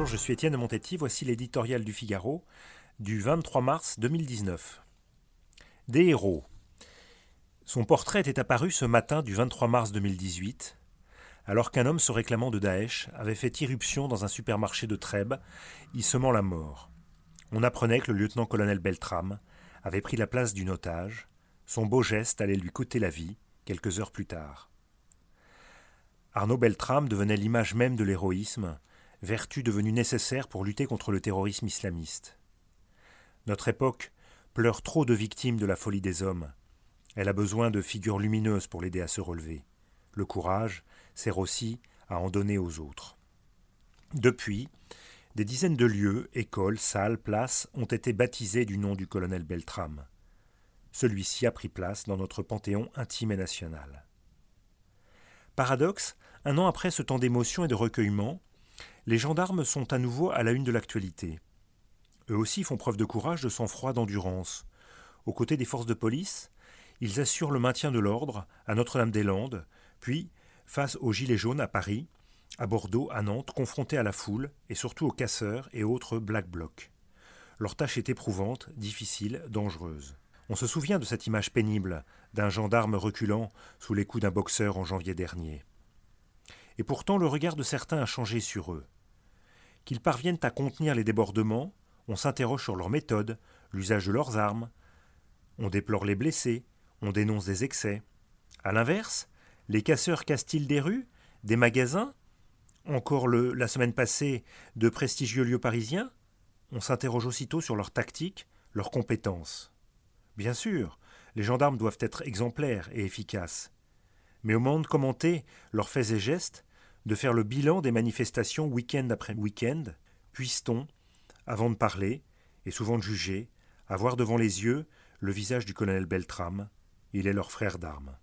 Bonjour, je suis Étienne Montetti, voici l'éditorial du Figaro du 23 mars 2019. Des héros. Son portrait était apparu ce matin du 23 mars 2018, alors qu'un homme se réclamant de Daesh avait fait irruption dans un supermarché de Trèbes, y semant la mort. On apprenait que le lieutenant-colonel Beltram avait pris la place d'une otage. Son beau geste allait lui coûter la vie quelques heures plus tard. Arnaud Beltram devenait l'image même de l'héroïsme, vertu devenue nécessaire pour lutter contre le terrorisme islamiste. Notre époque pleure trop de victimes de la folie des hommes. Elle a besoin de figures lumineuses pour l'aider à se relever. Le courage sert aussi à en donner aux autres. Depuis, des dizaines de lieux, écoles, salles, places ont été baptisés du nom du colonel Beltram. Celui-ci a pris place dans notre panthéon intime et national. Paradoxe, un an après ce temps d'émotion et de recueillement, les gendarmes sont à nouveau à la une de l'actualité. Eux aussi font preuve de courage, de sang-froid, d'endurance. Aux côtés des forces de police, ils assurent le maintien de l'ordre à Notre-Dame-des-Landes, puis, face aux Gilets jaunes à Paris, à Bordeaux, à Nantes, confrontés à la foule et surtout aux casseurs et autres Black Blocs. Leur tâche est éprouvante, difficile, dangereuse. On se souvient de cette image pénible d'un gendarme reculant sous les coups d'un boxeur en janvier dernier. Et pourtant le regard de certains a changé sur eux. Qu'ils parviennent à contenir les débordements, on s'interroge sur leur méthode, l'usage de leurs armes, on déplore les blessés, on dénonce des excès. À l'inverse, les casseurs cassent-ils des rues, des magasins? Encore la semaine passée, de prestigieux lieux parisiens? On s'interroge aussitôt sur leur tactique, leurs compétences. Bien sûr, les gendarmes doivent être exemplaires et efficaces. Mais au moment de commenter leurs faits et gestes, de faire le bilan des manifestations week-end après week-end, puisse-t-on, avant de parler, et souvent de juger, avoir devant les yeux le visage du colonel Beltram, il est leur frère d'armes.